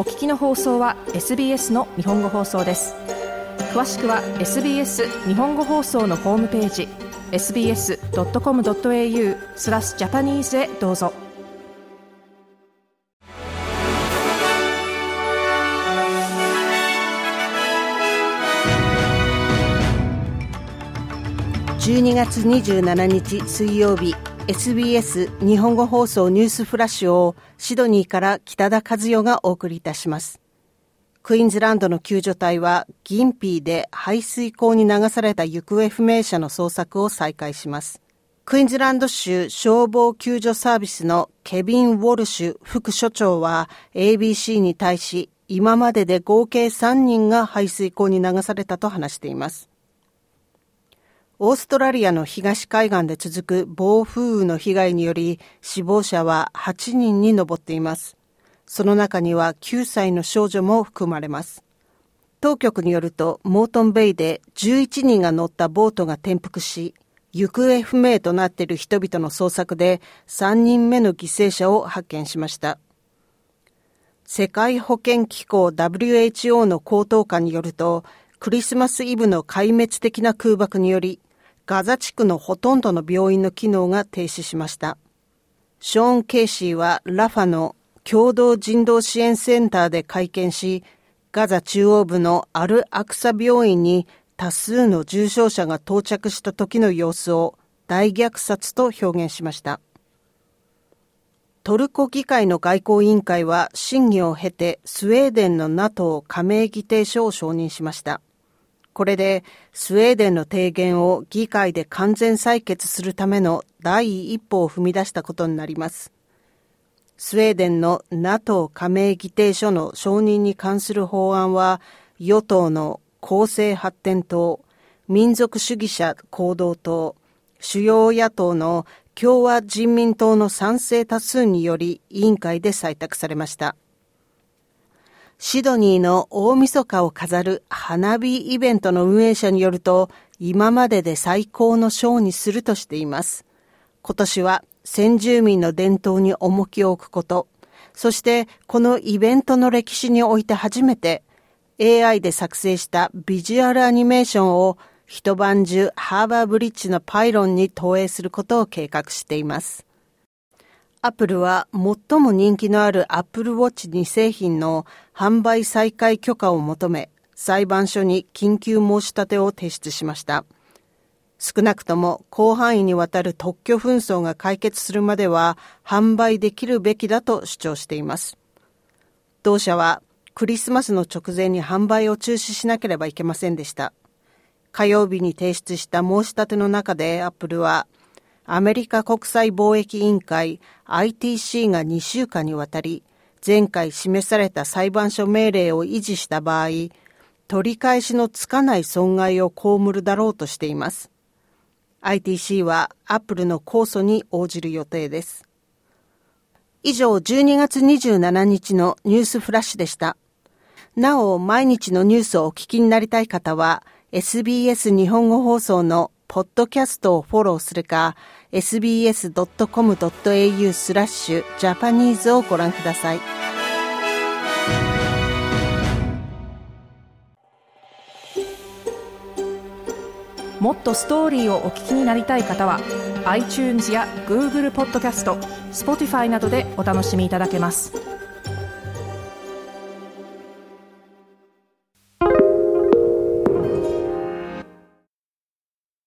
お聞きの放送は SBS の日本語放送です。詳しくは SBS 日本語放送のホームページ sbs.com.au スラスジャパニーズへどうぞ。12月27日水曜日。SBS 日本語放送ニュースフラッシュをシドニーから北田和代がお送りいたします。クイーンズランドの救助隊はギンピーで排水溝に流された行方不明者の捜索を再開します。クイーンズランド州消防救助サービスのケビン・ウォルシュ副所長は ABC に対し今までで合計3人が排水溝に流されたと話しています。オーストラリアの東海岸で続く暴風雨の被害により死亡者は8人に上っています。その中には9歳の少女も含まれます。当局によると、モートンベイで11人が乗ったボートが転覆し、行方不明となっている人々の捜索で3人目の犠牲者を発見しました。世界保健機構 WHO の高等官によると、クリスマスイブの壊滅的な空爆により、ガザ地区のほとんどの病院の機能が停止しました。ショーン・ケイシーはラファの共同人道支援センターで会見し、ガザ中央部のアル・アクサ病院に多数の重症者が到着した時の様子を大虐殺と表現しました。トルコ議会の外交委員会は審議を経てスウェーデンの NATO 加盟議定書を承認しました。これでスウェーデンの提言を議会で完全採決するための第一歩を踏み出したことになります。スウェーデンの NATO 加盟議定書の承認に関する法案は与党の公正発展党、民族主義者行動党、主要野党の共和人民党の賛成多数により委員会で採択されました。シドニーの大晦日を飾る花火イベントの運営者によると、今までで最高のショーにするとしています。今年は先住民の伝統に重きを置くこと、そしてこのイベントの歴史において初めて AI で作成したビジュアルアニメーションを一晩中ハーバーブリッジのパイロンに投影することを計画しています。アップルは最も人気のあるアップルウォッチ2製品の販売再開許可を求め、裁判所に緊急申し立てを提出しました。少なくとも広範囲にわたる特許紛争が解決するまでは販売できるべきだと主張しています。同社はクリスマスの直前に販売を中止しなければいけませんでした。火曜日に提出した申し立ての中でアップルはアメリカ国際貿易委員会 ITC が2週間にわたり、前回示された裁判所命令を維持した場合、取り返しのつかない損害を被るだろうとしています。ITC はアップルの控訴に応じる予定です。以上、12月27日のニュースフラッシュでした。なお、毎日のニュースをお聞きになりたい方は、SBS 日本語放送のポッドキャストをフォローするか、sbs.com.au スラッシュジャパニーズをご覧ください。もっとストーリーをお聞きになりたい方は iTunes や Google ポッドキャスト Spotify などでお楽しみいただけます。